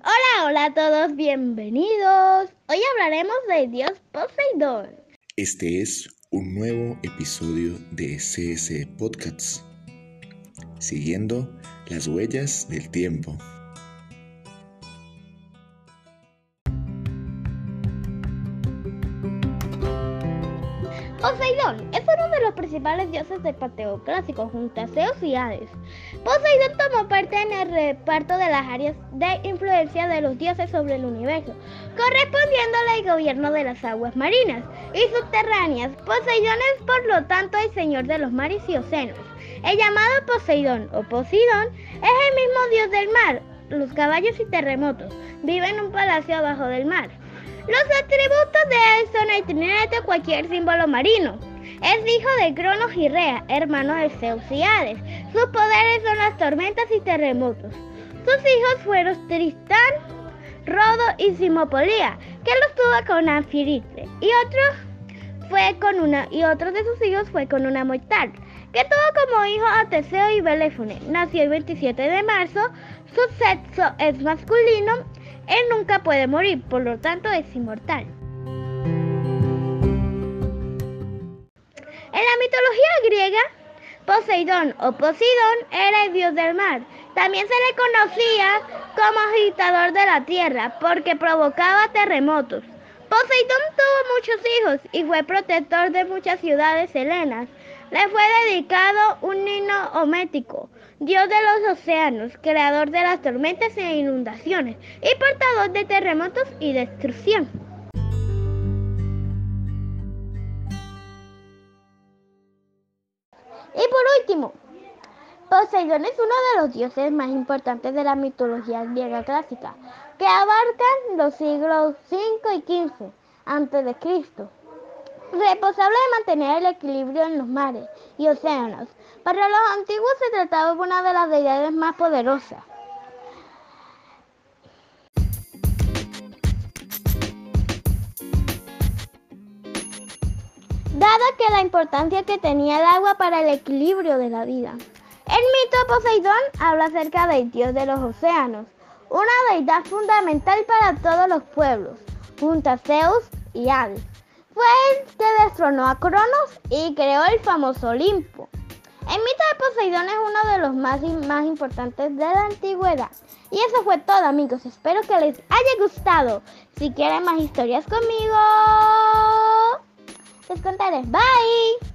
Hola, hola a todos, bienvenidos. Hoy hablaremos de Dios Poseidón. Este es un nuevo episodio de CS Podcasts, siguiendo las huellas del tiempo. Poseidón es uno de los principales dioses del panteón clásico junto a Zeus y Hades. Poseidón tomó parte en el reparto de las áreas de influencia de los dioses sobre el universo, correspondiéndole al gobierno de las aguas marinas y subterráneas. Poseidón es por lo tanto el señor de los mares y océanos. El llamado Poseidón o Poseidón es el mismo dios del mar, los caballos y terremotos. Vive en un palacio abajo del mar. Los atributos de él son el trinete de cualquier símbolo marino. Es hijo de Cronos y Rea, hermano de Zeus y Hades. Sus poderes son las tormentas y terremotos. Sus hijos fueron Tristán, Rodo y Simopolía, que los tuvo con Anfirite, y otro fue con una y de sus hijos fue con una mortal, que tuvo como hijo a Teseo y Beléfone. Nació el 27 de marzo, su sexo es masculino él nunca puede morir, por lo tanto es inmortal. En la mitología griega, Poseidón o Poseidón era el dios del mar. También se le conocía como agitador de la tierra porque provocaba terremotos. Poseidón tuvo muchos hijos y fue protector de muchas ciudades helenas. Le fue dedicado un niño homético, dios de los océanos, creador de las tormentas e inundaciones y portador de terremotos y destrucción. Y por último, Poseidón es uno de los dioses más importantes de la mitología griega clásica, que abarcan los siglos V y XV a.C responsable de mantener el equilibrio en los mares y océanos. Para los antiguos se trataba de una de las deidades más poderosas. Dada que la importancia que tenía el agua para el equilibrio de la vida. El mito de Poseidón habla acerca del dios de los océanos, una deidad fundamental para todos los pueblos, junto a Zeus y Hades fue el que destronó a Cronos y creó el famoso Olimpo. El mito de Poseidón es uno de los más, más importantes de la antigüedad. Y eso fue todo amigos, espero que les haya gustado. Si quieren más historias conmigo, les contaré. Bye.